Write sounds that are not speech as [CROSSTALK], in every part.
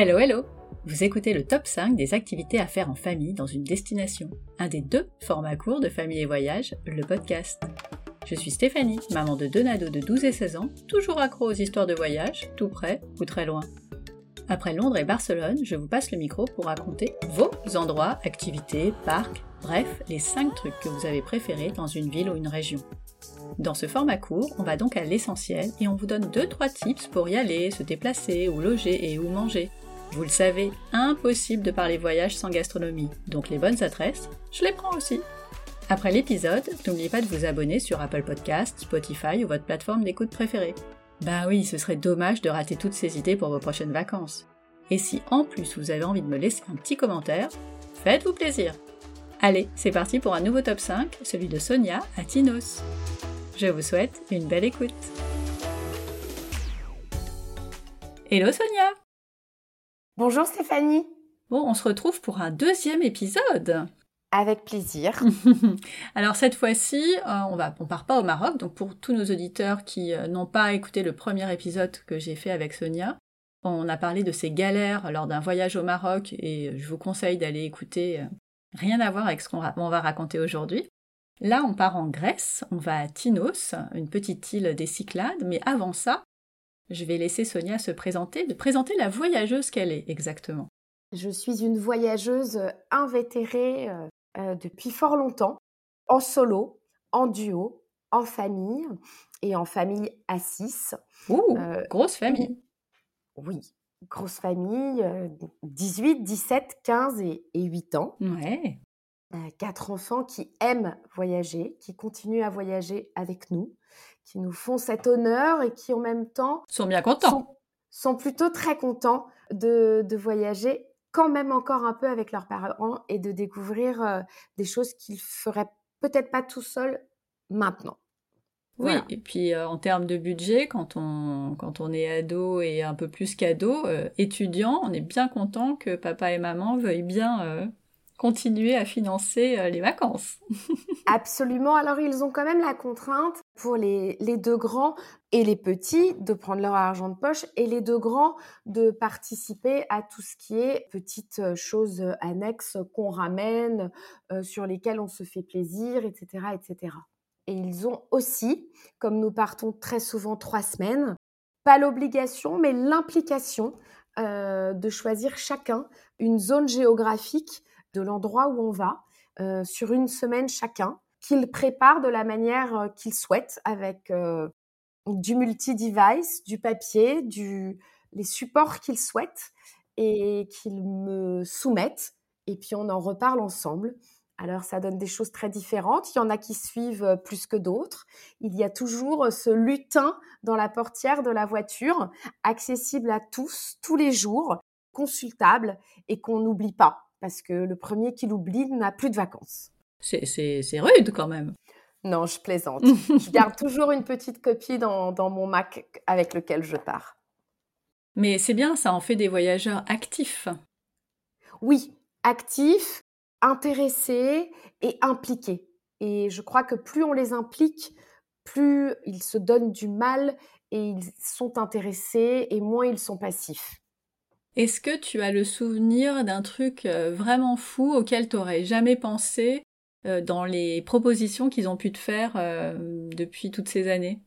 Hello, hello Vous écoutez le top 5 des activités à faire en famille dans une destination, un des deux formats courts de Famille et Voyage, le podcast. Je suis Stéphanie, maman de deux nados de 12 et 16 ans, toujours accro aux histoires de voyage, tout près ou très loin. Après Londres et Barcelone, je vous passe le micro pour raconter vos endroits, activités, parcs, bref, les 5 trucs que vous avez préférés dans une ville ou une région. Dans ce format court, on va donc à l'essentiel et on vous donne 2-3 tips pour y aller, se déplacer, ou loger et où manger. Vous le savez, impossible de parler voyage sans gastronomie, donc les bonnes adresses, je les prends aussi. Après l'épisode, n'oubliez pas de vous abonner sur Apple Podcasts, Spotify ou votre plateforme d'écoute préférée. Bah oui, ce serait dommage de rater toutes ces idées pour vos prochaines vacances. Et si en plus vous avez envie de me laisser un petit commentaire, faites-vous plaisir. Allez, c'est parti pour un nouveau top 5, celui de Sonia à Tinos. Je vous souhaite une belle écoute. Hello Sonia Bonjour Stéphanie Bon, on se retrouve pour un deuxième épisode avec plaisir. [LAUGHS] Alors cette fois-ci, euh, on va, on part pas au Maroc. Donc pour tous nos auditeurs qui euh, n'ont pas écouté le premier épisode que j'ai fait avec Sonia, on a parlé de ses galères lors d'un voyage au Maroc et je vous conseille d'aller écouter. Euh, rien à voir avec ce qu'on va raconter aujourd'hui. Là, on part en Grèce, on va à Tinos, une petite île des Cyclades, mais avant ça, je vais laisser Sonia se présenter, de présenter la voyageuse qu'elle est exactement. Je suis une voyageuse invétérée euh, depuis fort longtemps, en solo, en duo, en famille et en famille à 6. Ouh, euh, grosse famille. Oui, grosse famille, 18, 17, 15 et, 8 ans. Ouais. Euh, quatre enfants qui aiment voyager, qui continuent à voyager avec nous, qui nous font cet honneur et qui en même temps sont bien contents. Sont, plutôt très contents de, de voyager quand même encore un peu avec leurs parents et de découvrir euh, des choses qu'ils feraient peut-être pas tout seuls maintenant. Oui, et puis euh, en termes de budget, quand on, quand on est ado et un peu plus qu'ado, euh, étudiant, on est bien content que papa et maman veuillent bien continuer à financer euh, les vacances. [LAUGHS] Absolument. Alors, ils ont quand même la contrainte pour les, deux grands et les petits de prendre leur argent de poche et les deux grands de participer à tout ce qui est petites euh, choses annexes qu'on ramène, euh, sur lesquelles on se fait plaisir, etc., etc. Et ils ont aussi, comme nous partons très souvent trois semaines, pas l'obligation, mais l'implication de choisir chacun une zone géographique de l'endroit où on va euh, sur une semaine chacun, qu'ils préparent de la manière qu'ils souhaitent avec du multi-device, du papier, du, les supports qu'ils souhaitent et qu'ils me soumettent. Et puis on en reparle ensemble. Alors ça donne des choses très différentes. Il y en a qui suivent plus que d'autres. Il y a toujours ce lutin dans la portière de la voiture, accessible à tous, tous les jours, consultable et qu'on n'oublie pas parce que le premier qui l'oublie n'a plus de vacances. C'est rude quand même. Non, je plaisante. [LAUGHS] je garde toujours une petite copie dans, dans mon Mac avec lequel je pars. Mais c'est bien, ça en fait des voyageurs actifs. Oui, actifs, intéressés et impliqués. Et je crois que plus on les implique, plus ils se donnent du mal et ils sont intéressés et moins ils sont passifs. Est-ce que tu as le souvenir d'un truc euh, vraiment fou auquel tu n'aurais jamais pensé dans les propositions qu'ils ont pu te faire euh, depuis toutes ces années?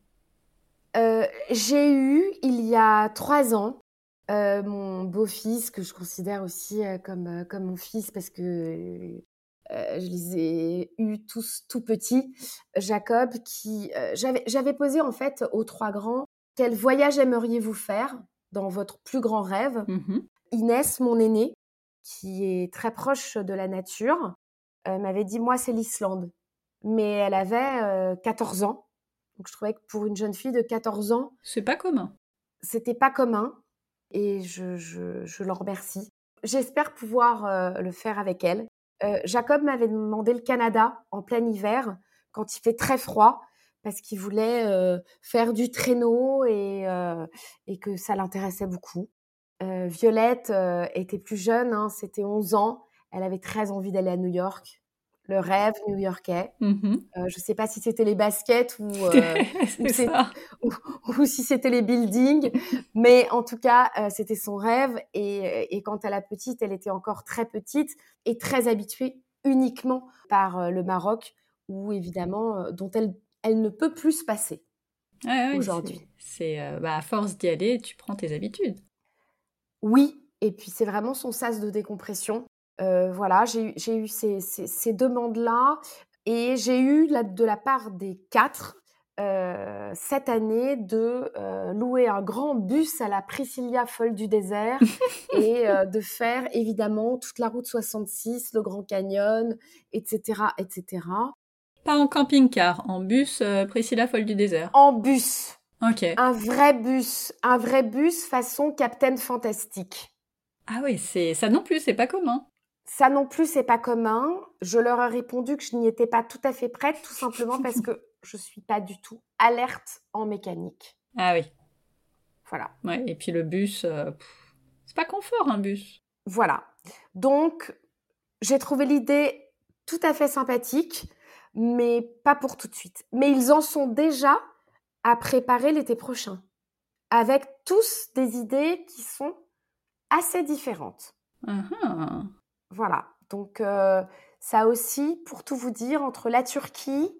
J'ai eu, il y a trois ans, mon beau-fils, que je considère aussi comme, comme mon fils parce que je les ai eus tous tout petits, Jacob, qui j'avais posé en fait aux trois grands quel voyage aimeriez-vous faire dans votre plus grand rêve? Mmh Inès, mon aînée, qui est très proche de la nature, euh, m'avait dit moi c'est l'Islande. Mais elle avait 14 euh, ans. Donc je trouvais que pour une jeune fille de 14 ans, c'est pas commun. C'était pas commun et je, je, je l'en remercie. J'espère pouvoir euh, le faire avec elle. Jacob m'avait demandé le Canada en plein hiver quand il fait très froid parce qu'il voulait faire du traîneau et, et que ça l'intéressait beaucoup. Violette était plus jeune, hein, c'était 11 ans. Elle avait très envie d'aller à New York. le rêve new-yorkais. Mmh euh, je ne sais pas si c'était les baskets ou, [LAUGHS] euh, [LAUGHS] ou, ou, si c'était les buildings, mais en tout cas, euh, c'était son rêve. Et, et, quant à la petite, elle était encore très petite et très habituée uniquement par le Maroc, où évidemment, dont elle, elle ne peut plus se passer aujourd'hui. C'est bah, à force d'y aller, tu prends tes habitudes. Oui, et puis c'est vraiment son sas de décompression. Euh, voilà, j'ai eu ces, ces, demandes-là et j'ai eu de la part des quatre euh, cette année de euh, louer un grand bus à la Priscilla folle du désert et de faire évidemment toute la route 66, le Grand Canyon, etc., etc. Pas en camping-car, en bus Priscilla folle du désert. En bus. Ok. Un vrai bus, un vrai bus façon Captain Fantastique. Ah oui, c'est ça non plus, c'est pas commun. Ça non plus, c'est pas commun. Je leur ai répondu que je n'y étais pas tout à fait prête, tout simplement parce que je suis pas du tout alerte en mécanique. Ah oui. Voilà. Ouais, et puis le bus, euh, c'est pas confort un bus. Voilà. Donc, j'ai trouvé l'idée tout à fait sympathique, mais pas pour tout de suite. Mais ils en sont déjà à préparer l'été prochain, avec tous des idées qui sont assez différentes. Uh voilà. Donc, euh, ça aussi, pour tout vous dire, entre la Turquie,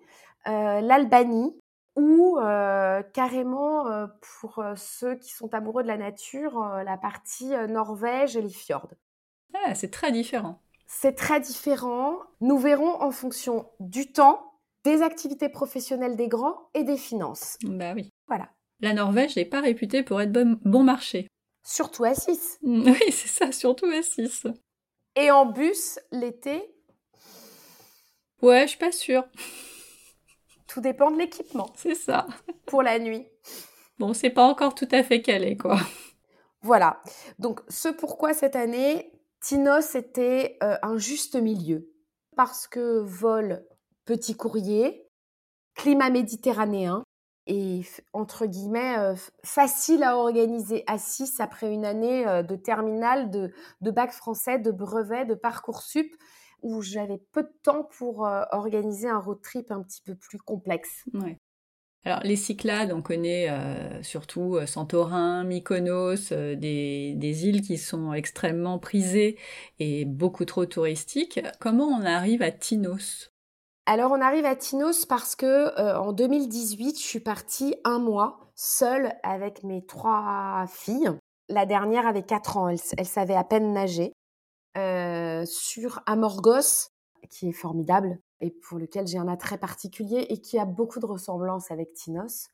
euh, l'Albanie, ou euh, carrément, pour ceux qui sont amoureux de la nature, la partie Norvège et les fjords. Ah, c'est très différent. C'est très différent. Nous verrons en fonction du temps, des activités professionnelles des grands et des finances. Bah oui. Voilà. La Norvège n'est pas réputée pour être bon, bon marché. Surtout à 6. [LAUGHS] Oui, c'est ça, surtout à 6. Et en bus, l'été? Ouais, je suis pas sûre. [LAUGHS] Tout dépend de l'équipement. C'est ça. Pour la nuit. Bon, c'est pas encore tout à fait calé, quoi. Voilà. Donc, ce pourquoi cette année, Tinos était euh, un juste milieu. Parce que vol petit courrier, climat méditerranéen, et entre guillemets euh, facile à organiser à 6 après une année euh, de terminale, de, de, bac français, de brevet, de parcours sup où j'avais peu de temps pour euh, organiser un road trip un petit peu plus complexe. Alors les Cyclades, on connaît surtout Santorin, Mykonos, des, des, îles qui sont extrêmement prisées et beaucoup trop touristiques. Comment on arrive à Tinos? Alors on arrive à Tinos parce que euh, en 2018, je suis partie un mois seule avec mes trois filles. La dernière avait 4 ans, elle, savait à peine nager. Euh, sur Amorgos, qui est formidable et pour lequel j'ai un attrait particulier et qui a beaucoup de ressemblances avec Tinos.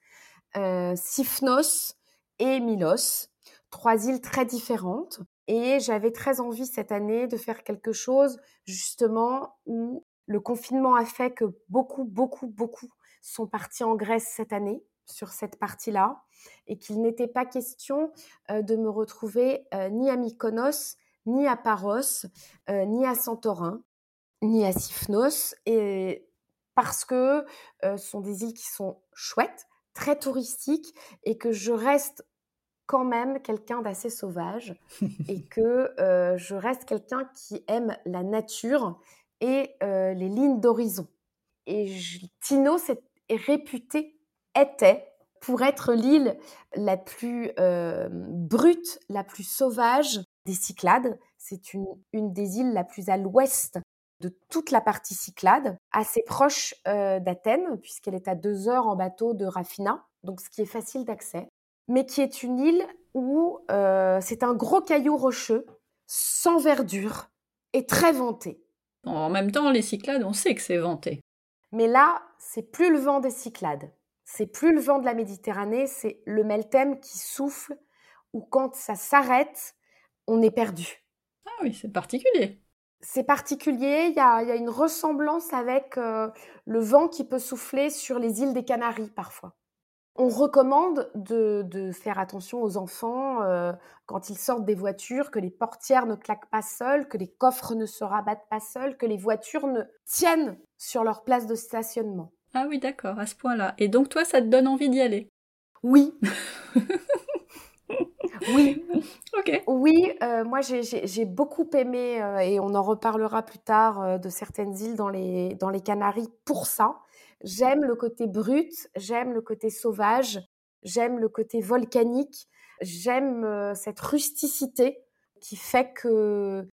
Euh, Sifnos et Milos, trois îles très différentes. Et j'avais très envie cette année de faire quelque chose justement où le confinement a fait que beaucoup, beaucoup, beaucoup sont partis en Grèce cette année sur cette partie-là et qu'il n'était pas question euh, de me retrouver euh, ni à Mykonos, ni à Paros, euh, ni à Santorin, ni à Sifnos, et parce que ce sont des îles qui sont chouettes, très touristiques, et que je reste quand même quelqu'un d'assez sauvage [LAUGHS] et que je reste quelqu'un qui aime la nature et euh, les lignes d'horizon. Et Tinos est, réputé, était, pour être l'île la plus euh, brute, la plus sauvage des Cyclades. C'est une, une des îles la plus à l'ouest de toute la partie Cyclade, assez proche euh, d'Athènes, puisqu'elle est à deux heures en bateau de Raphina, donc ce qui est facile d'accès, mais qui est une île où c'est un gros caillou rocheux, sans verdure, et très vanté. En même temps, les Cyclades, on sait que c'est vanté. Mais là, c'est plus le vent des Cyclades. C'est plus le vent de la Méditerranée, c'est le Meltem qui souffle, ou quand ça s'arrête, on est perdu. Ah oui, c'est particulier. C'est particulier, il y a, une ressemblance avec euh, le vent qui peut souffler sur les îles des Canaries parfois on recommande de, faire attention aux enfants euh, quand ils sortent des voitures, que les portières ne claquent pas seules, que les coffres ne se rabattent pas seuls, que les voitures ne tiennent sur leur place de stationnement. Ah oui, d'accord, à ce point-là. Et donc toi, ça te donne envie d'y aller? Oui. [LAUGHS] Oui. ok. Oui, euh, moi j'ai beaucoup aimé, euh, et on en reparlera plus tard, de certaines îles dans les, dans les Canaries pour ça. J'aime le côté brut, j'aime le côté sauvage, j'aime le côté volcanique, j'aime cette rusticité qui fait que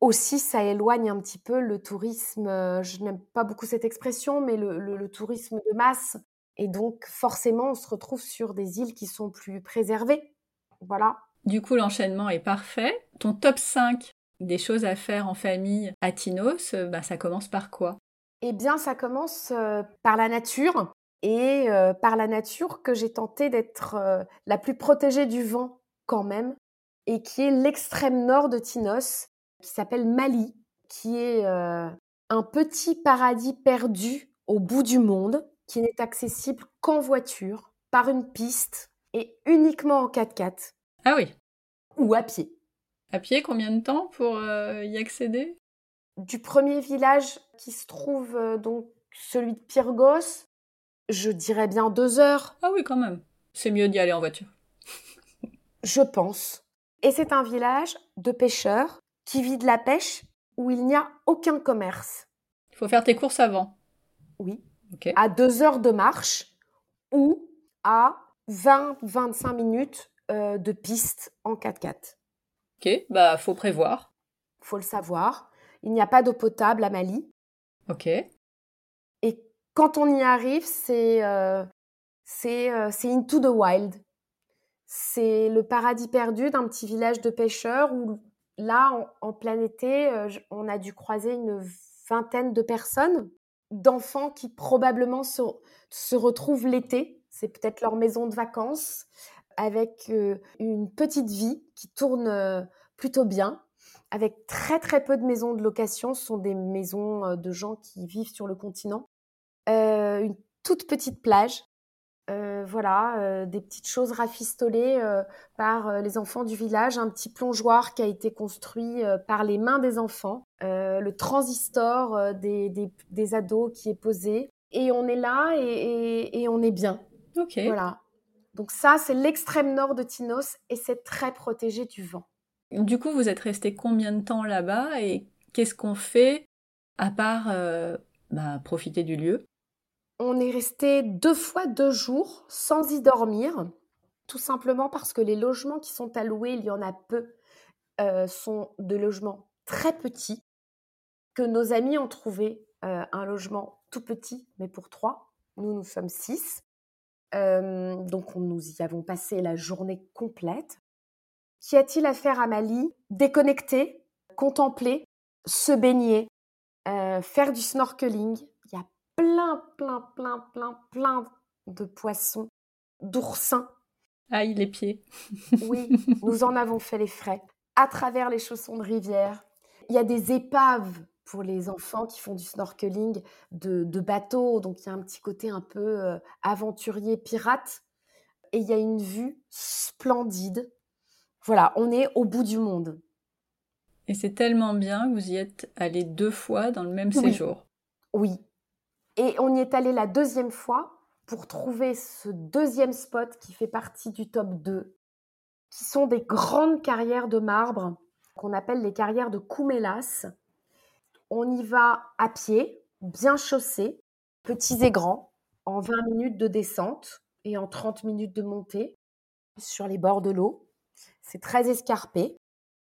aussi ça éloigne un petit peu le tourisme, je n'aime pas beaucoup cette expression, mais le tourisme de masse. Et donc forcément on se retrouve sur des îles qui sont plus préservées. Voilà. Du coup, l'enchaînement est parfait. Ton top 5 des choses à faire en famille à Tinos, euh, bah, ça commence par quoi? Eh bien, ça commence euh, par la nature et euh, par la nature que j'ai tenté d'être la plus protégée du vent quand même et qui est l'extrême nord de Tinos, qui s'appelle Mali, qui est un petit paradis perdu au bout du monde, qui n'est accessible qu'en voiture, par une piste et uniquement en 4x4. Ah oui. Ou à pied. À pied, combien de temps pour euh, y accéder? Du premier village qui se trouve euh, donc celui de Pyrgos, je dirais bien deux heures. Ah oui, quand même. C'est mieux d'y aller en voiture. [LAUGHS] je pense. Et c'est un village de pêcheurs qui vit de la pêche où il n'y a aucun commerce. Il faut faire tes courses avant. Oui. À deux heures de marche ou à 20-25 minutes euh, de piste en 4x4. Ok, bah faut prévoir. Faut le savoir. Il n'y a pas d'eau potable à Mali. Ok. Et quand on y arrive, c'est euh, c'est euh, into the wild. C'est le paradis perdu d'un petit village de pêcheurs où là, en, plein été, on a dû croiser une vingtaine de personnes, d'enfants qui probablement se, se retrouvent l'été c'est peut-être leur maison de vacances avec euh, une petite vie qui tourne euh, plutôt bien, avec très très peu de maisons de location. Ce sont des maisons euh, de gens qui vivent sur le continent. une toute petite plage. voilà, des petites choses rafistolées par les enfants du village, un petit plongeoir qui a été construit par les mains des enfants, le transistor des, des, ados qui est posé, et on est là et on est bien. Ok. Voilà. Donc ça, c'est l'extrême nord de Tinos et c'est très protégé du vent. Du coup, vous êtes resté combien de temps là-bas et qu'est-ce qu'on fait à part euh, bah, profiter du lieu? On est resté deux fois deux jours sans y dormir, tout simplement parce que les logements qui sont alloués, il y en a peu, euh, sont de logements très petits, que nos amis ont trouvé euh, un logement tout petit, mais pour trois. Nous, nous sommes six. Donc nous y avons passé la journée complète. Qu'y a-t-il à faire à Mali? Déconnecter, contempler, se baigner, euh, faire du snorkeling? Il y a plein, plein, plein, plein, plein de poissons, d'oursins. Aïe, les pieds. [LAUGHS] oui, nous en avons fait les frais. À travers les chaussons de rivière, il y a des épaves pour les enfants qui font du snorkeling de, de bateaux. Donc il y a un petit côté un peu euh, aventurier, pirate. Et il y a une vue splendide. Voilà, on est au bout du monde. Et c'est tellement bien vous y êtes allé deux fois dans le même séjour. Oui. Et on y est allé la deuxième fois pour trouver ce deuxième spot qui fait partie du top 2, qui sont des grandes carrières de marbre qu'on appelle les carrières de Koumelas on y va à pied, bien chaussé, petits et grands, en 20 minutes de descente et en 30 minutes de montée sur les bords de l'eau. C'est très escarpé.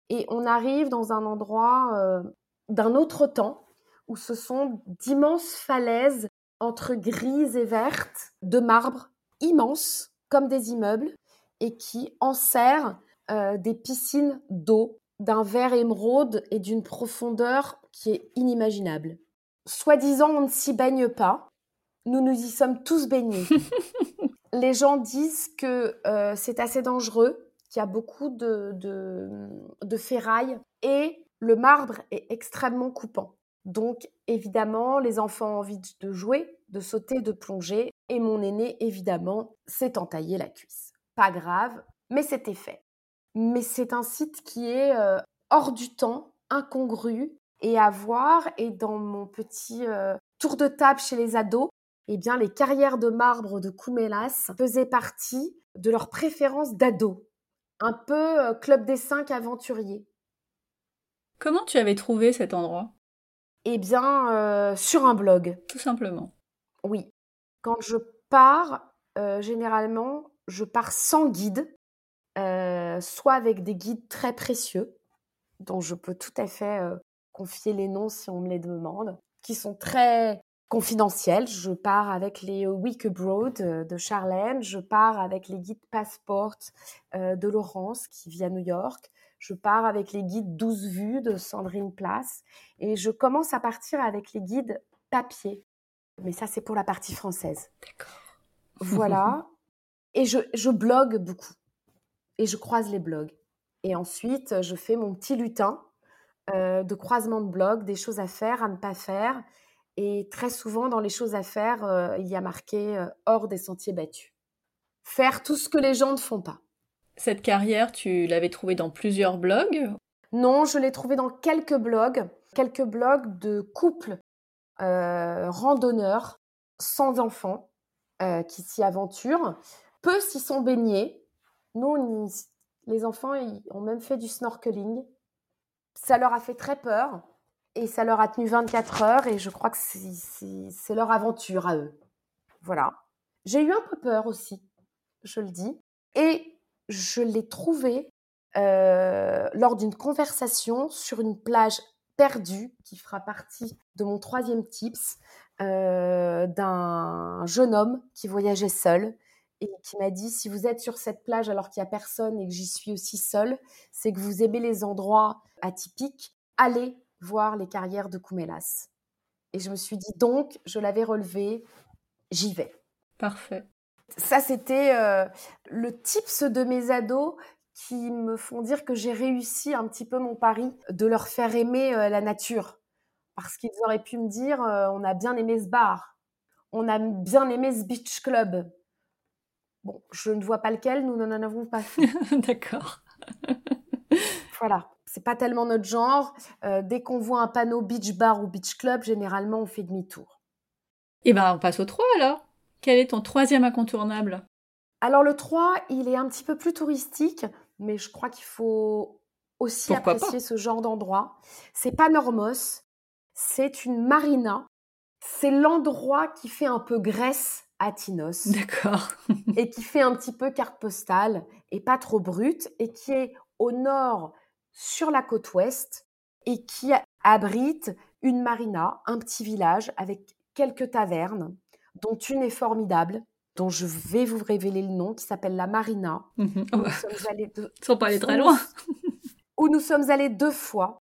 Et on arrive dans un endroit euh, d'un autre temps où ce sont d'immenses falaises entre grises et vertes de marbre immenses comme des immeubles et qui enserrent euh, des piscines d'eau d'un vert émeraude et d'une profondeur qui est inimaginable. Soi-disant, on ne s'y baigne pas. Nous nous y sommes tous baignés. [LAUGHS] Les gens disent que euh, c'est assez dangereux, qu'il y a beaucoup de, de, ferraille et le marbre est extrêmement coupant. Donc, évidemment, les enfants ont envie de jouer, de sauter, de plonger. Et mon aîné, évidemment, s'est entaillé la cuisse. Pas grave, mais c'était fait mais c'est un site qui est euh, hors du temps, incongru et à voir. Et dans mon petit euh, tour de table chez les ados, eh bien, les carrières de marbre de Koumelas faisaient partie de leur préférence d'ados. Un peu euh, club des cinq aventuriers. Comment tu avais trouvé cet endroit? Eh bien, euh, sur un blog. Tout simplement. Oui. Quand je pars, euh, généralement, je pars sans guide, soit avec des guides très précieux, dont je peux tout à fait confier les noms si on me les demande, qui sont très confidentiels. Je pars avec les Week Abroad de Charlène, je pars avec les guides Passport de Laurence qui vit à New York, je pars avec les guides 12 vues de Sandrine Place et je commence à partir avec les guides papier. Mais ça, c'est pour la partie française. D'accord. Voilà. [LAUGHS] Et je, je blogue beaucoup. Et je croise les blogs. Et ensuite, je fais mon petit lutin euh, de croisement de blogs, des choses à faire, à ne pas faire. Et très souvent, dans les choses à faire, euh, il y a marqué euh, hors des sentiers battus. Faire tout ce que les gens ne font pas. Cette carrière, tu l'avais trouvée dans plusieurs blogs? Non, je l'ai trouvée dans quelques blogs, quelques blogs de couples randonneurs sans enfants qui s'y aventurent. Peu s'y sont baignés. Nous, les enfants ils ont même fait du snorkeling. Ça leur a fait très peur et ça leur a tenu 24 heures et je crois que c'est leur aventure à eux. Voilà. J'ai eu un peu peur aussi, je le dis. Et je l'ai trouvé euh, lors d'une conversation sur une plage perdue qui fera partie de mon troisième tips euh, d'un jeune homme qui voyageait seul et qui m'a dit si vous êtes sur cette plage alors qu'il n'y a personne et que j'y suis aussi seule, c'est que vous aimez les endroits atypiques, allez voir les carrières de Koumelas. Et je me suis dit donc, je l'avais relevé, j'y vais. Parfait. Ça, c'était euh, le tips de mes ados qui me font dire que j'ai réussi un petit peu mon pari de leur faire aimer euh, la nature. Parce qu'ils auraient pu me dire, euh, on a bien aimé ce bar, on a bien aimé ce beach club, Bon, je ne vois pas lequel, nous n'en avons pas fait. [LAUGHS] D'accord. voilà, c'est pas tellement notre genre. Euh, dès qu'on voit un panneau beach bar ou beach club, généralement on fait demi-tour. Eh ben, on passe au 3 alors. Quel est ton troisième incontournable? Alors le 3, il est un petit peu plus touristique, mais je crois qu'il faut aussi apprécier ce genre d'endroit. C'est pas Normos, c'est une marina. C'est l'endroit qui fait un peu Grèce à Tinos. D'accord. [LAUGHS] et qui fait un petit peu carte postale et pas trop brute et qui est au nord sur la côte ouest et qui abrite une marina, un petit village avec quelques tavernes, dont une est formidable, dont je vais vous révéler le nom, qui s'appelle la Marina. Mhm. Oh [LAUGHS] bah, Sans pas aller très loin. où nous sommes allés deux fois.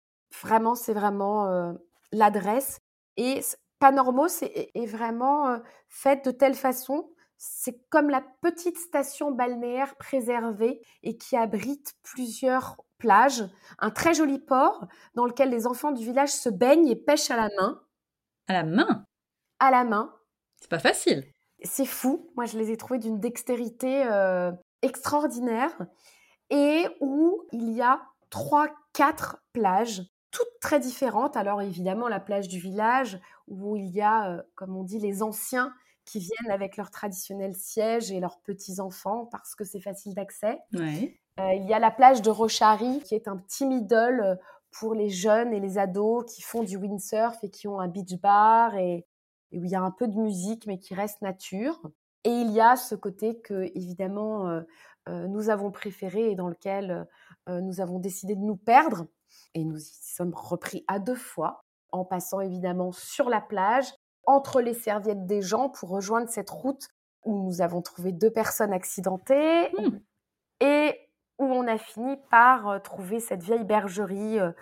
Vraiment, c'est vraiment euh, l'adresse. Et Panormos est, est vraiment euh, faite de telle façon, c'est comme la petite station balnéaire préservée et qui abrite plusieurs plages, un très joli port dans lequel les enfants du village se baignent et pêchent à la main. À la main? À la main. C'est pas facile. C'est fou. Moi, je les ai trouvés d'une dextérité euh, extraordinaire et où il y a trois, quatre plages toutes très différentes. Alors évidemment, la plage du village, où il y a, euh, comme on dit, les anciens qui viennent avec leur traditionnel siège et leurs petits-enfants parce que c'est facile d'accès. Euh, il y a la plage de Rochari, qui est un petit middle euh, pour les jeunes et les ados qui font du windsurf et qui ont un beach bar et, où il y a un peu de musique mais qui reste nature. Et il y a ce côté que, évidemment, nous avons préféré et dans lequel nous avons décidé de nous perdre, et nous y sommes repris à deux fois, en passant évidemment sur la plage, entre les serviettes des gens pour rejoindre cette route où nous avons trouvé deux personnes accidentées mmh. et où on a fini par euh, trouver cette vieille bergerie euh,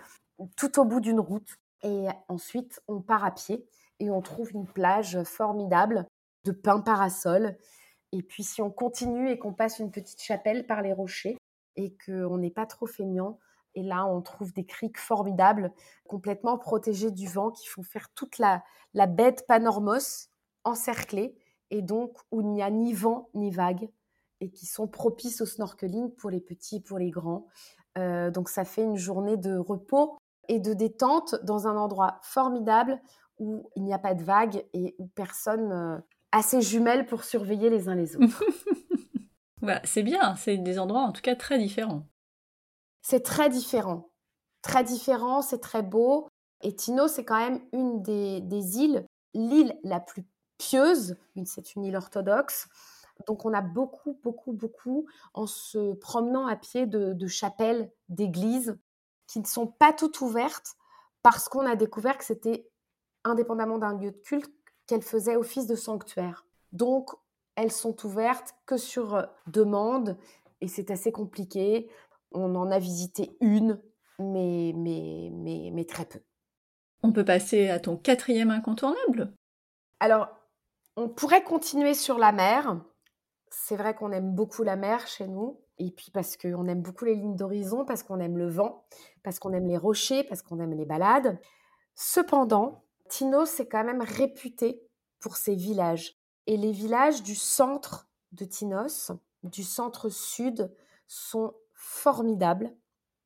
tout au bout d'une route. Et ensuite, on part à pied et on trouve une plage formidable de pins parasols. Et puis, si on continue et qu'on passe une petite chapelle par les rochers et qu'on n'est pas trop feignant, et là, on trouve des criques formidables, complètement protégées du vent, qui font faire toute la, la de Panormos encerclée, et donc où il n'y a ni vent ni vague, et qui sont propices au snorkeling pour les petits et pour les grands. Euh, donc ça fait une journée de repos et de détente dans un endroit formidable où il n'y a pas de vagues et où personne euh, a ses jumelles pour surveiller les uns les autres. [LAUGHS] Bah, c'est bien, c'est des endroits en tout cas très différents. C'est très différent. Très différent, c'est très beau. Et Tino, c'est quand même une des, des îles, l'île la plus pieuse, c'est une île orthodoxe. Donc on a beaucoup, beaucoup, beaucoup, en se promenant à pied de, de chapelles, d'églises, qui ne sont pas toutes ouvertes, parce qu'on a découvert que c'était, indépendamment d'un lieu de culte, qu'elles faisaient office de sanctuaire. Donc elles sont ouvertes que sur demande, et c'est assez compliqué. On en a visité une, mais, mais, mais, mais très peu. On peut passer à ton quatrième incontournable? Alors, on pourrait continuer sur la mer. C'est vrai qu'on aime beaucoup la mer chez nous. Et puis parce qu'on aime beaucoup les lignes d'horizon, parce qu'on aime le vent, parce qu'on aime les rochers, parce qu'on aime les balades. Cependant, Tino c'est quand même réputé pour ses villages. Et les villages du centre de Tinos, du centre sud, sont formidables.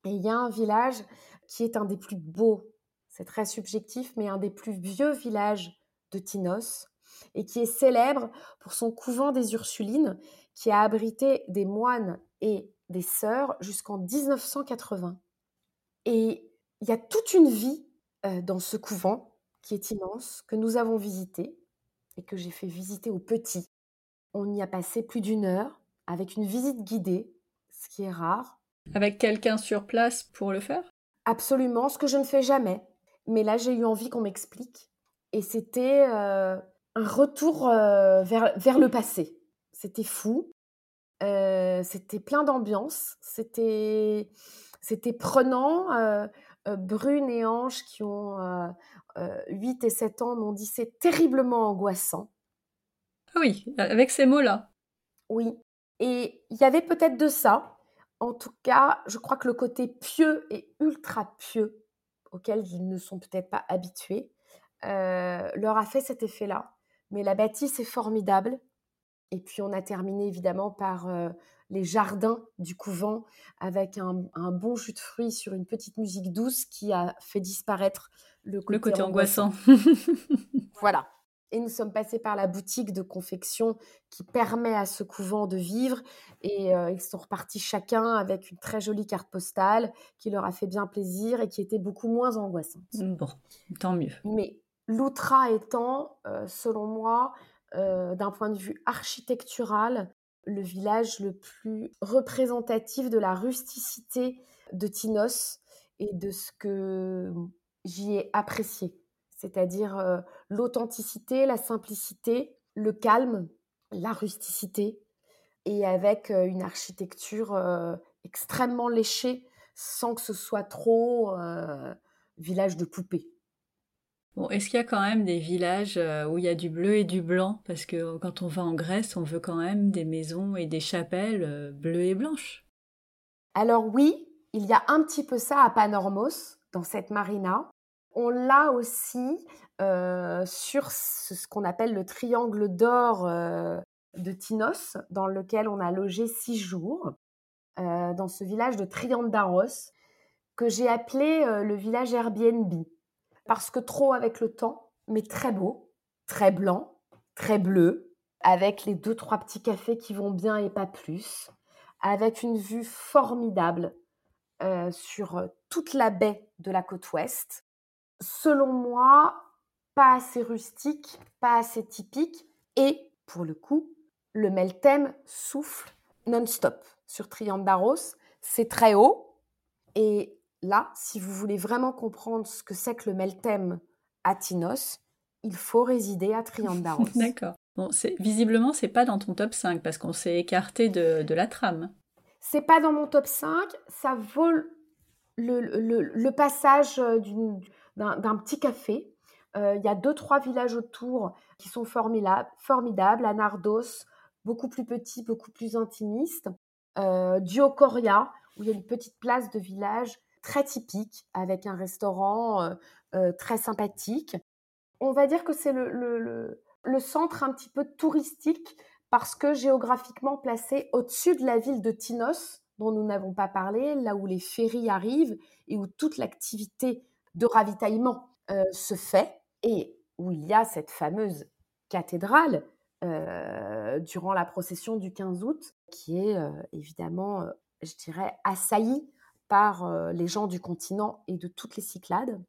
Et il y a un village qui est un des plus beaux, c'est très subjectif, mais un des plus vieux villages de Tinos, et qui est célèbre pour son couvent des Ursulines, qui a abrité des moines et des sœurs jusqu'en 1980. Et il y a toute une vie euh, dans ce couvent qui est immense, que nous avons visité et que j'ai fait visiter aux petits. On y a passé plus d'une heure avec une visite guidée, ce qui est rare. Avec quelqu'un sur place pour le faire? Absolument, ce que je ne fais jamais. Mais là, j'ai eu envie qu'on m'explique. Et c'était euh, un retour euh, vers, vers le passé. C'était fou. Euh, c'était plein d'ambiance. C'était, c'était prenant. Brune et Ange, qui ont 8 et 7 ans, m'ont dit c'est terriblement angoissant. Ah oui, avec ces mots-là. Oui. Et il y avait peut-être de ça. En tout cas, je crois que le côté pieux et ultra pieux, auquel ils ne sont peut-être pas habitués, leur a fait cet effet-là. Mais la bâtisse est formidable. Et puis on a terminé évidemment par euh, les jardins du couvent avec un, bon jus de fruits sur une petite musique douce qui a fait disparaître le côté, angoissant. voilà. Et nous sommes passés par la boutique de confection qui permet à ce couvent de vivre. Et euh, ils sont repartis chacun avec une très jolie carte postale qui leur a fait bien plaisir et qui était beaucoup moins angoissante. Bon, tant mieux. Mais L'Outra étant, euh, selon moi, euh, d'un point de vue architectural, le village le plus représentatif de la rusticité de Tinos et de ce que j'y ai apprécié, c'est-à-dire euh, l'authenticité, la simplicité, le calme, la rusticité, et avec une architecture extrêmement léchée, sans que ce soit trop village de poupées. Bon, est-ce qu'il y a quand même des villages euh, où il y a du bleu et du blanc? Parce que quand on va en Grèce, on veut quand même des maisons et des chapelles euh, bleues et blanches. Alors oui, il y a un petit peu ça à Panormos, dans cette marina. On l'a aussi euh, sur ce, qu'on appelle le triangle d'or de Tinos, dans lequel on a logé six jours, dans ce village de Triandaros, que j'ai appelé le village Airbnb parce que trop avec le temps, mais très beau, très blanc, très bleu, avec les deux, trois petits cafés qui vont bien et pas plus, avec une vue formidable euh, sur euh, toute la baie de la côte ouest. Selon moi, pas assez rustique, pas assez typique, et pour le coup, le Meltem souffle non-stop sur Triandaros. C'est très haut, et là, si vous voulez vraiment comprendre ce que c'est que le Meltem à Tinos, il faut résider à Triandaros. [LAUGHS] D'accord. Bon, visiblement, c'est pas dans ton top 5 parce qu'on s'est écarté de, la trame. C'est pas dans mon top 5. Ça vaut le, passage euh, d'un petit café. Euh, il y a deux, trois villages autour qui sont formidables. formidables. Anardos, beaucoup plus petit, beaucoup plus intimiste. Euh, Diocoria, où il y a une petite place de village très typique, avec un restaurant euh, euh, très sympathique. On va dire que c'est le, centre un petit peu touristique parce que géographiquement placé au-dessus de la ville de Tinos, dont nous n'avons pas parlé, là où les ferries arrivent et où toute l'activité de ravitaillement euh, se fait, et où il y a cette fameuse cathédrale durant la procession du 15 août, qui est évidemment, je dirais, assaillie par les gens du continent et de toutes les Cyclades,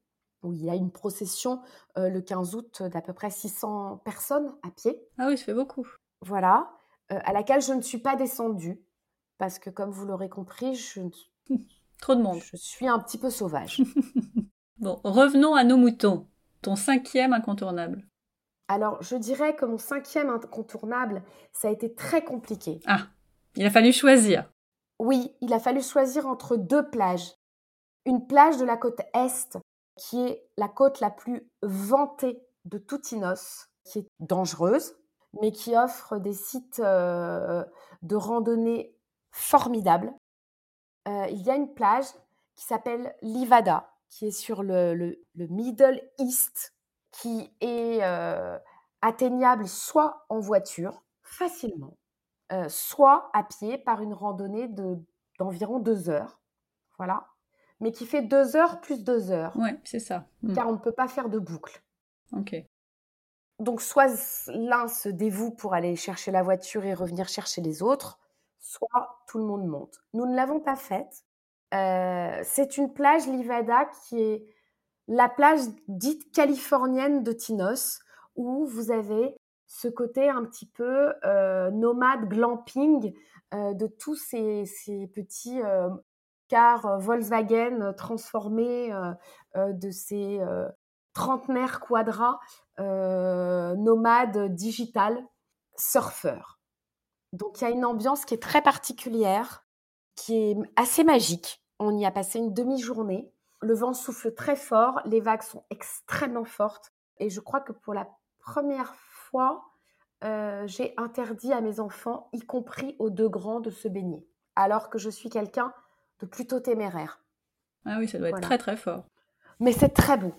où il y a une procession le 15 août d'à peu près 600 personnes à pied. Ah oui, ça fait beaucoup. Voilà, à laquelle je ne suis pas descendue, parce que comme vous l'aurez compris, je... [LAUGHS] Trop de monde. Je suis un petit peu sauvage. [LAUGHS] bon, revenons à nos moutons. Ton cinquième incontournable. Alors, je dirais que mon cinquième incontournable, ça a été très compliqué. Ah, il a fallu choisir. Oui, il a fallu choisir entre deux plages. Une plage de la côte Est, qui est la côte la plus vantée de tout Inos, qui est dangereuse, mais qui offre des sites euh, de randonnée formidables. Euh, il y a une plage qui s'appelle Livada, qui est sur le, Middle East, qui est euh, atteignable soit en voiture, facilement, euh, soit à pied par une randonnée d'environ deux heures. Voilà. Mais qui fait deux heures plus deux heures. Oui, c'est ça. Hmm. Car on ne peut pas faire de boucle. Ok. Donc, soit l'un se dévoue pour aller chercher la voiture et revenir chercher les autres, soit tout le monde monte. Nous ne l'avons pas faite. Euh, c'est une plage Livada qui est la plage dite californienne de Tinos, où vous avez ce côté un petit peu euh, nomade glamping euh, de tous ces, petits cars Volkswagen transformés de ces trentenaires quadras nomades digital surfeurs. Donc il y a une ambiance qui est très particulière, qui est assez magique. On y a passé une demi-journée. Le vent souffle très fort, les vagues sont extrêmement fortes. Et je crois que pour la première fois, euh, j'ai interdit à mes enfants, y compris aux deux grands, de se baigner. Alors que je suis quelqu'un de plutôt téméraire. Ah oui, ça doit être très très fort. Mais c'est très beau.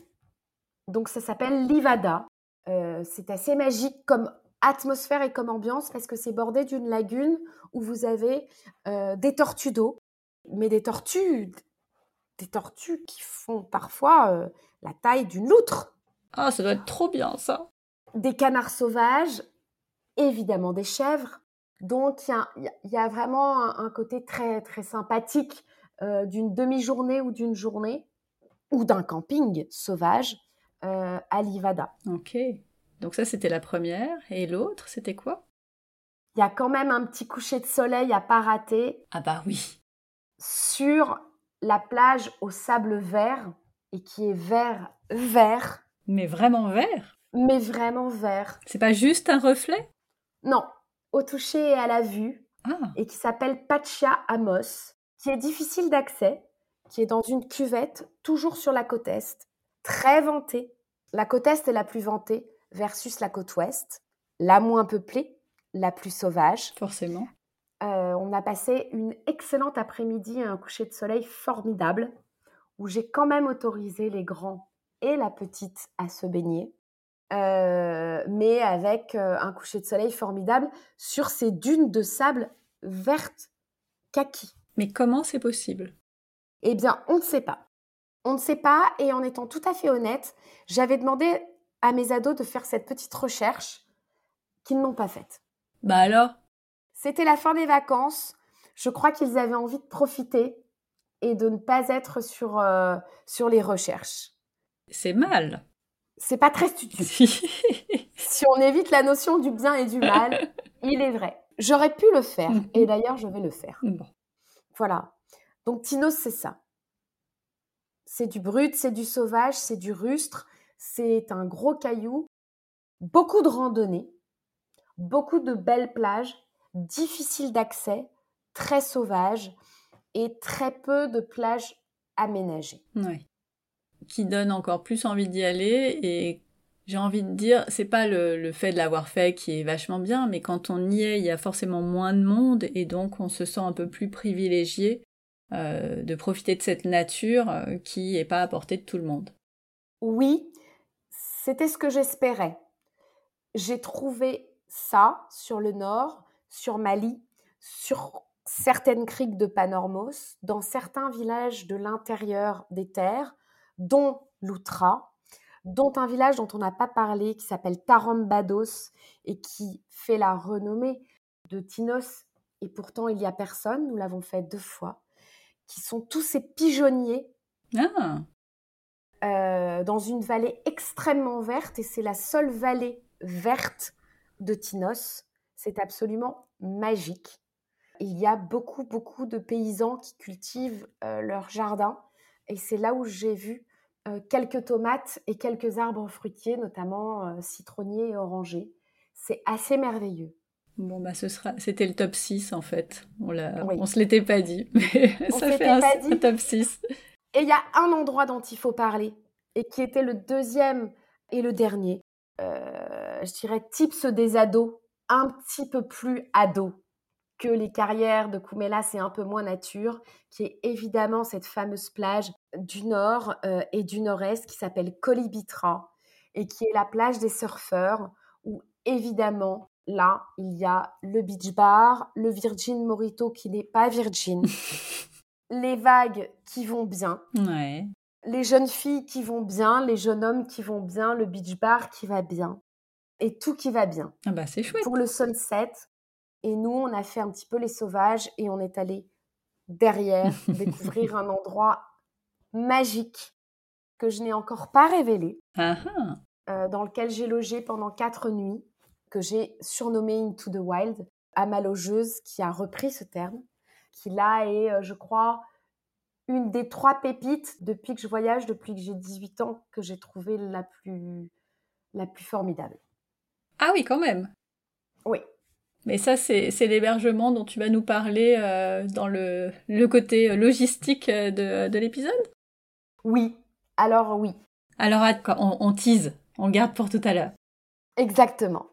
Donc ça s'appelle Livada. Euh, c'est assez magique comme atmosphère et comme ambiance parce que c'est bordé d'une lagune où vous avez euh, des tortues d'eau, mais des tortues, des tortues qui font parfois euh, la taille d'une loutre. Ah, ça doit être trop bien ça. Des canards sauvages, évidemment des chèvres. Donc il y, a, vraiment un, côté très très sympathique euh, d'une demi-journée ou d'une journée ou d'un camping sauvage à Livada. Ok. Donc ça, c'était la première. Et l'autre, c'était quoi? Il y a quand même un petit coucher de soleil à pas rater. Ah bah oui. Sur la plage au sable vert, et qui est vert vert. Mais vraiment vert? Mais vraiment vert. C'est pas juste un reflet? Non, au toucher et à la vue. Ah. Et qui s'appelle Pachia Amos, qui est difficile d'accès, qui est dans une cuvette, toujours sur la côte est, très vantée. La côte est est la plus vantée versus la côte ouest, la moins peuplée, la plus sauvage. Forcément. Euh, on a passé une excellente après-midi et un coucher de soleil formidable, où j'ai quand même autorisé les grands et la petite à se baigner, euh, mais avec euh, un coucher de soleil formidable sur ces dunes de sable vertes kaki. Mais comment c'est possible? Eh bien, on ne sait pas. On ne sait pas, et en étant tout à fait honnête, j'avais demandé à mes ados de faire cette petite recherche qu'ils n'ont pas faite. Bah alors? C'était la fin des vacances. Je crois qu'ils avaient envie de profiter et de ne pas être sur, euh, sur les recherches. C'est mal. C'est pas très studieux. [LAUGHS] si on évite la notion du bien et du mal, il est vrai. J'aurais pu le faire mhm. et d'ailleurs je vais le faire. Voilà. Donc Tino, c'est ça. C'est du brut, c'est du sauvage, c'est du rustre, c'est un gros caillou, beaucoup de randonnées, beaucoup de belles plages, difficiles d'accès, très sauvages et très peu de plages aménagées. Oui. Qui donne encore plus envie d'y aller et j'ai envie de dire, c'est pas le, fait de l'avoir fait qui est vachement bien, mais quand on y est, il y a forcément moins de monde et donc on se sent un peu plus privilégié euh, de profiter de cette nature euh, qui n'est pas à portée de tout le monde. Oui, c'était ce que j'espérais. J'ai trouvé ça sur le nord, sur Mali, sur certaines criques de Panormos, dans certains villages de l'intérieur des terres, dont Loutra, dont un village dont on n'a pas parlé, qui s'appelle Tarambados et qui fait la renommée de Tinos. Et pourtant, il n'y a personne, nous l'avons fait deux fois, qui sont tous ces pigeonniers Ah, euh, dans une vallée extrêmement verte, et c'est la seule vallée verte de Tinos. C'est absolument magique. Il y a beaucoup, beaucoup de paysans qui cultivent euh, leur jardin, et c'est là où j'ai vu euh, quelques tomates et quelques arbres fruitiers, notamment euh, citronniers et orangers. C'est assez merveilleux. bon, bah, ce sera... c'était le top 6 en fait. On, l'a... Oui. on se l'était pas dit, [LAUGHS] mais On ça fait un, pas dit. un top 6. Et il y a un endroit dont il faut parler, et qui était le deuxième et le dernier. Euh, je dirais tips des ados, un petit peu plus ados que les carrières de Koumela, c'est un peu moins nature, qui est évidemment cette fameuse plage du nord euh, et du nord-est qui s'appelle Kolibitra, et qui est la plage des surfeurs, où évidemment, là, il y a le beach bar, le Virgin Morito qui n'est pas Virgin, [LAUGHS] les vagues qui vont bien, Ouais. les jeunes filles qui vont bien, les jeunes hommes qui vont bien, le beach bar qui va bien, et tout qui va bien. Ah bah c'est chouette. Pour le sunset, et nous, on a fait un petit peu les sauvages et on est allé derrière [LAUGHS] découvrir un endroit magique que je n'ai encore pas révélé, Ah ah. euh, dans lequel j'ai logé pendant quatre nuits, que j'ai surnommé Into the Wild, à ma logeuse qui a repris ce terme, qui là est, euh, je crois, une des trois pépites depuis que je voyage, depuis que j'ai 18 ans, que j'ai trouvé la plus, la plus formidable. Ah oui, quand même. Oui, Mais ça, c'est, l'hébergement dont tu vas nous parler euh, dans le, le côté logistique de, de l'épisode? oui, alors oui, Alors, attends, on, on tease, on garde pour tout à l'heure. exactement.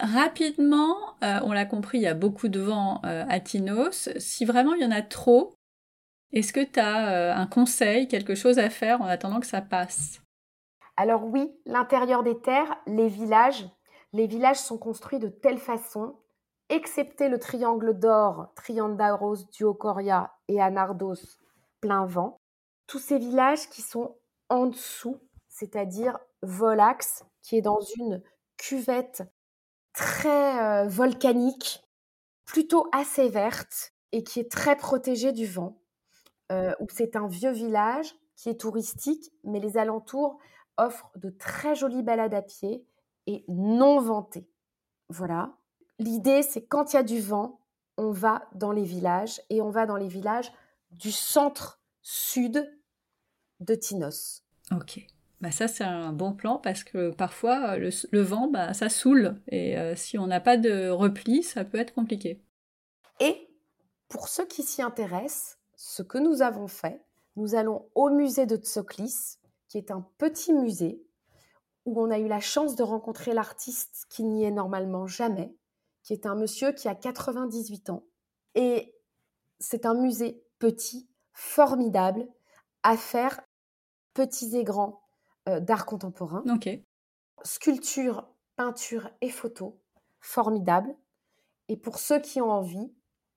Rapidement, euh, on l'a compris, il y a beaucoup de vent euh, à Tinos. Si vraiment il y en a trop, est-ce que tu as un conseil, quelque chose à faire en attendant que ça passe? Alors oui, l'intérieur des terres, les villages, les villages sont construits de telle façon, excepté le triangle d'or, Triandaros, Duocoria et Anardos, plein vent, tous ces villages qui sont en dessous, c'est-à-dire Volax, qui est dans une cuvette très euh, volcanique, plutôt assez verte et qui est très protégée du vent, euh, où c'est un vieux village qui est touristique, mais les alentours offrent de très jolies balades à pied et non vantées. Voilà. L'idée, c'est quand il y a du vent, on va dans les villages et on va dans les villages du centre-sud de Tinos. Ok. Bah ça, c'est un bon plan parce que parfois, euh, le, le vent, bah, ça saoule. Et euh, si on n'a pas de repli, ça peut être compliqué. Et pour ceux qui s'y intéressent, ce que nous avons fait, nous allons au musée de Tsoklis, qui est un petit musée où on a eu la chance de rencontrer l'artiste qui n'y est normalement jamais, qui est un monsieur qui a 98 ans. Et c'est un musée petit, formidable, à faire petits et grands euh, d'art contemporain. Sculpture, peinture et photo, formidable. Et pour ceux qui ont envie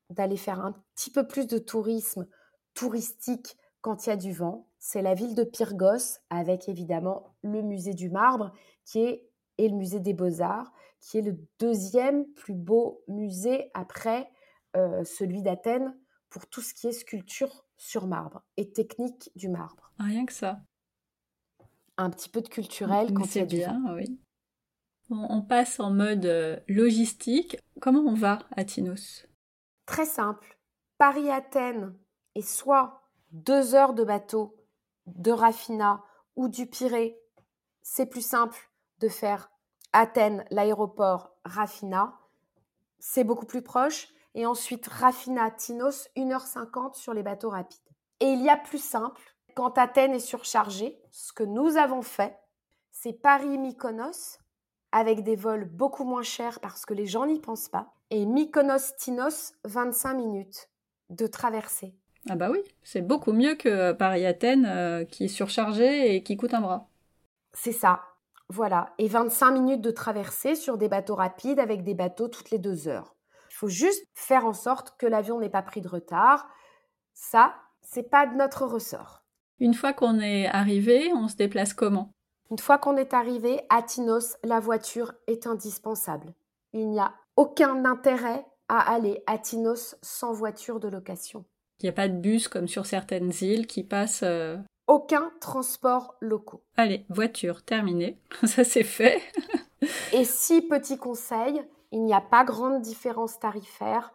d'aller faire un petit peu plus de tourisme touristique quand il y a du vent, c'est la ville de Pyrgos, avec évidemment le musée du marbre qui est, et le musée des beaux-arts, qui est le deuxième plus beau musée après euh, celui d'Athènes pour tout ce qui est sculpture sur marbre et technique du marbre. Rien que ça. Un petit peu de culturel quand c'est du bien, oui. On, on passe en mode euh, logistique. Comment on va à Tinos? Très simple. Paris-Athènes est soit deux heures de bateau de Raffina ou du Pirée. C'est plus simple de faire Athènes, l'aéroport, Raffina. C'est beaucoup plus proche. Et ensuite, Raffina, Tinos, 1h50 sur les bateaux rapides. Et il y a plus simple, quand Athènes est surchargée, ce que nous avons fait, c'est Paris-Mykonos, avec des vols beaucoup moins chers parce que les gens n'y pensent pas. Et Mykonos-Tinos, 25 minutes de traversée. Ah bah oui, c'est beaucoup mieux que Paris-Athènes euh, qui est surchargé et qui coûte un bras. C'est ça. Voilà. Et 25 minutes de traversée sur des bateaux rapides avec des bateaux toutes les deux heures. Il faut juste faire en sorte que l'avion n'ait pas pris de retard. Ça, c'est pas de notre ressort. Une fois qu'on est arrivé, on se déplace comment? Une fois qu'on est arrivé à Tinos, la voiture est indispensable. Il n'y a aucun intérêt à aller à Tinos sans voiture de location. Il n'y a pas de bus comme sur certaines îles qui passent. Euh, aucun transport locaux. Allez, voiture, terminée. [LAUGHS] Ça c'est fait. [LAUGHS] Et si, petit conseil, il n'y a pas grande différence tarifaire.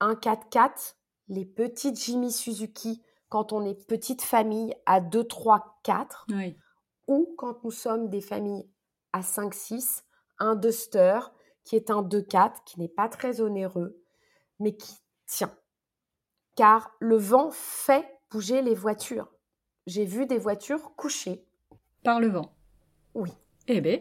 Un 4x4, les petites Jimmy Suzuki, quand on est petite famille à 2, 3, 4. Ou quand nous sommes des familles à 5, 6, un Duster qui est un 2-4, qui n'est pas très onéreux, mais qui tient. Car le vent fait bouger les voitures. J'ai vu des voitures couchées. Par le vent Oui. Eh bien,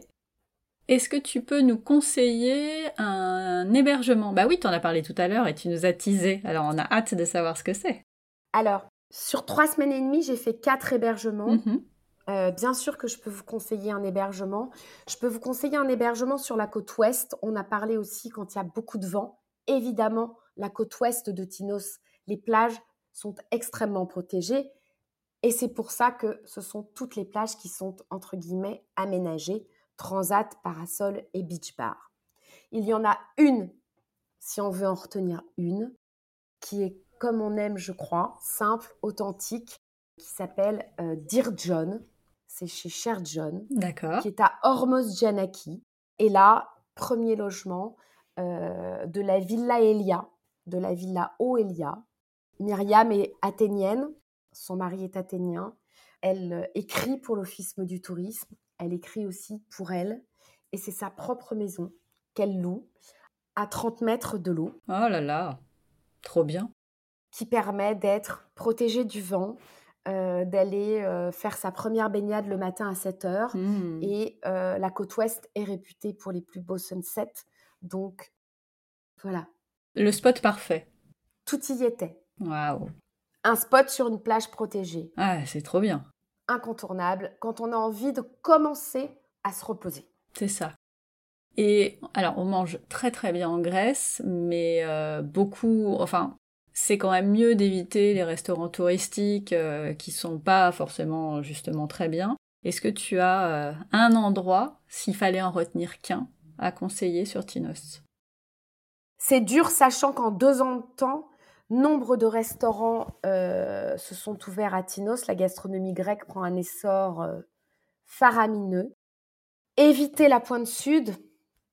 est-ce que tu peux nous conseiller un hébergement? Bah oui, tu en as parlé tout à l'heure et tu nous as teasé, alors on a hâte de savoir ce que c'est. Alors, sur trois semaines et demie, j'ai fait quatre hébergements. Mhm. Euh, bien sûr que je peux vous conseiller un hébergement. Je peux vous conseiller un hébergement sur la côte ouest. On a parlé aussi quand il y a beaucoup de vent. Évidemment, la côte ouest de Tinos, les plages sont extrêmement protégées. Et c'est pour ça que ce sont toutes les plages qui sont, entre guillemets, aménagées, transat, parasol et beach bar. Il y en a une, si on veut en retenir une, qui est comme on aime, je crois, simple, authentique, qui s'appelle euh, Dear John c'est chez Cher John, qui est à Hormuz Janaki. Et là, premier logement euh, de la Villa Elia, de la Villa Oelia. Myriam est athénienne, son mari est athénien. Elle euh, écrit pour l'Office du tourisme, elle écrit aussi pour elle. Et c'est sa propre maison qu'elle loue à 30 mètres de l'eau. Oh là là, trop bien. Qui permet d'être protégée du vent, euh, d'aller euh, faire sa première baignade le matin à 7 heures. Mmh. Et euh, la côte ouest est réputée pour les plus beaux sunsets. Donc, voilà. Le spot parfait. Tout y était. Waouh. Un spot sur une plage protégée. Ah, c'est trop bien. Incontournable quand on a envie de commencer à se reposer. C'est ça. Et alors, on mange très très bien en Grèce, mais beaucoup, enfin, c'est quand même mieux d'éviter les restaurants touristiques euh, qui sont pas forcément justement très bien. Est-ce que tu as euh, un endroit, s'il fallait en retenir qu'un, à conseiller sur Tinos? C'est dur, sachant qu'en deux ans de temps, nombre de restaurants euh, se sont ouverts à Tinos. La gastronomie grecque prend un essor faramineux. Éviter la pointe sud,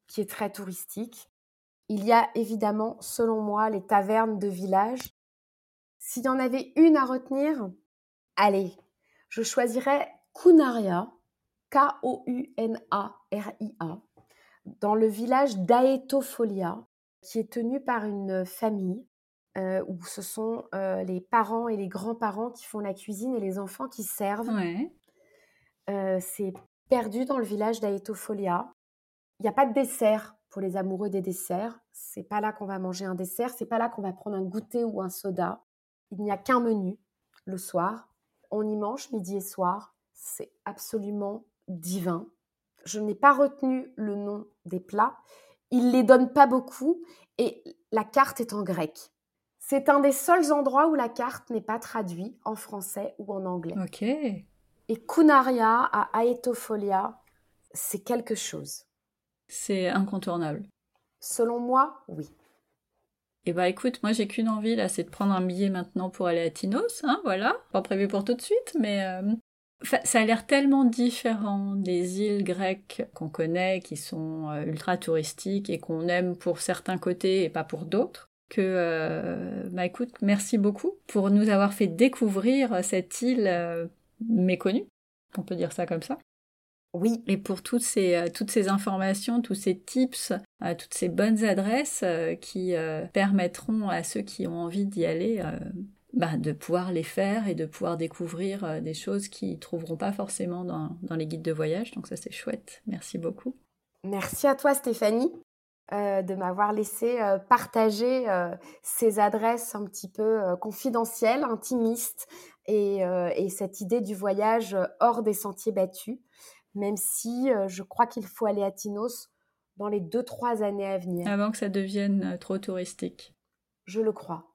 qui est très touristique. Il y a évidemment, selon moi, les tavernes de village. S'il y en avait une à retenir, allez, je choisirais Kunaria, K-O-U-N-A-R-I-A, dans le village d'Aetofolia, qui est tenu par une famille euh, où ce sont euh, les parents et les grands-parents qui font la cuisine et les enfants qui servent. Euh, c'est perdu dans le village d'Aetofolia. Il n'y a pas de dessert pour les amoureux des desserts. C'est pas là qu'on va manger un dessert, c'est pas là qu'on va prendre un goûter ou un soda. Il n'y a qu'un menu le soir. On y mange midi et soir. C'est absolument divin. Je n'ai pas retenu le nom des plats. Ils les donnent pas beaucoup et la carte est en grec. C'est un des seuls endroits où la carte n'est pas traduite en français ou en anglais. Ok. Et Kunaria à Aetofolia, c'est quelque chose. C'est incontournable. Selon moi, oui. Eh bah écoute, moi j'ai qu'une envie là, c'est de prendre un billet maintenant pour aller à Tinos, hein, voilà. Pas prévu pour tout de suite, mais euh, ça a l'air tellement différent des îles grecques qu'on connaît, qui sont euh, ultra touristiques et qu'on aime pour certains côtés et pas pour d'autres, que euh, bah écoute, merci beaucoup pour nous avoir fait découvrir cette île méconnue, on peut dire ça comme ça. Oui. Et pour toutes ces, euh, toutes ces informations, tous ces tips, euh, toutes ces bonnes adresses euh, qui permettront à ceux qui ont envie d'y aller bah, de pouvoir les faire et de pouvoir découvrir des choses qu'ils ne trouveront pas forcément dans, dans, les guides de voyage. Donc ça c'est chouette. Merci beaucoup. Merci à toi Stéphanie. De m'avoir laissé partager ces adresses un petit peu confidentielles, intimistes, et, et, cette idée du voyage hors des sentiers battus même si euh, je crois qu'il faut aller à Tinos dans les deux, trois années à venir. Avant que ça devienne euh, trop touristique. Je le crois.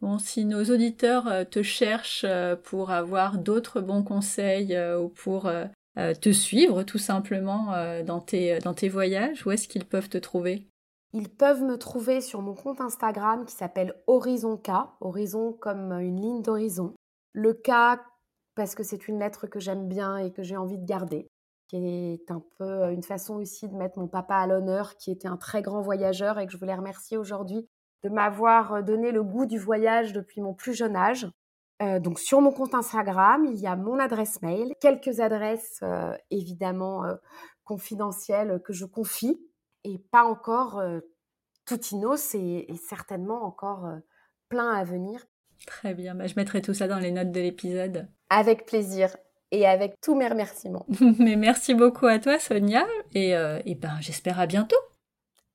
Bon, si nos auditeurs euh, te cherchent pour avoir d'autres bons conseils ou pour te suivre tout simplement dans, tes, dans tes voyages, où est-ce qu'ils peuvent te trouver? Ils peuvent me trouver sur mon compte Instagram qui s'appelle Horizon K, horizon comme une ligne d'horizon. Le K parce que c'est une lettre que j'aime bien et que j'ai envie de garder qui est un peu une façon aussi de mettre mon papa à l'honneur, qui était un très grand voyageur et que je voulais remercier aujourd'hui de m'avoir donné le goût du voyage depuis mon plus jeune âge. Euh, donc sur mon compte Instagram, il y a mon adresse mail, quelques adresses euh, évidemment euh, confidentielles que je confie et pas encore tout inos et, et, certainement encore plein à venir. Très bien, bah, je mettrai tout ça dans les notes de l'épisode. Avec plaisir et avec tous mes remerciements. [LAUGHS] Mais merci beaucoup à toi Sonia et, et ben j'espère à bientôt.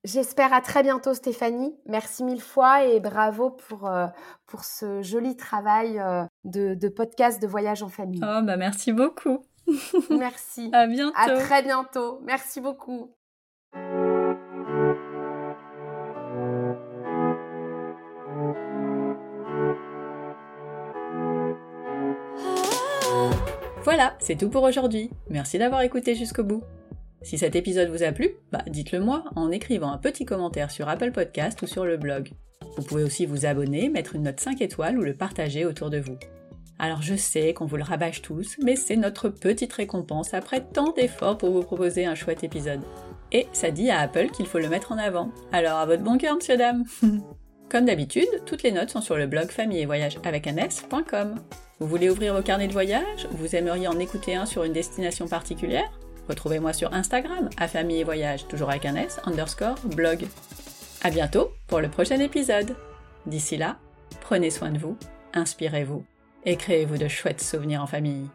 J'espère à très bientôt Stéphanie. Merci mille fois et bravo pour, euh, pour ce joli travail euh, de, de, podcast de voyage en famille. Oh bah merci beaucoup. [LAUGHS] merci. À bientôt. À très bientôt. Merci beaucoup. Voilà, c'est tout pour aujourd'hui. Merci d'avoir écouté jusqu'au bout. Si cet épisode vous a plu, bah dites-le moi en écrivant un petit commentaire sur Apple Podcast ou sur le blog. Vous pouvez aussi vous abonner, mettre une note 5 étoiles ou le partager autour de vous. Alors je sais qu'on vous le rabâche tous, mais c'est notre petite récompense après tant d'efforts pour vous proposer un chouette épisode. Et ça dit à Apple qu'il faut le mettre en avant. Alors à votre bon cœur, monsieur dame [LAUGHS] Comme d'habitude, toutes les notes sont sur le blog famille et voyage avec un. Vous voulez ouvrir vos carnets de voyage? Vous aimeriez en écouter un sur une destination particulière? Retrouvez-moi sur Instagram, à famille et voyage, toujours avec un S, underscore, blog. À bientôt pour le prochain épisode. D'ici là, prenez soin de vous, inspirez-vous et créez-vous de chouettes souvenirs en famille.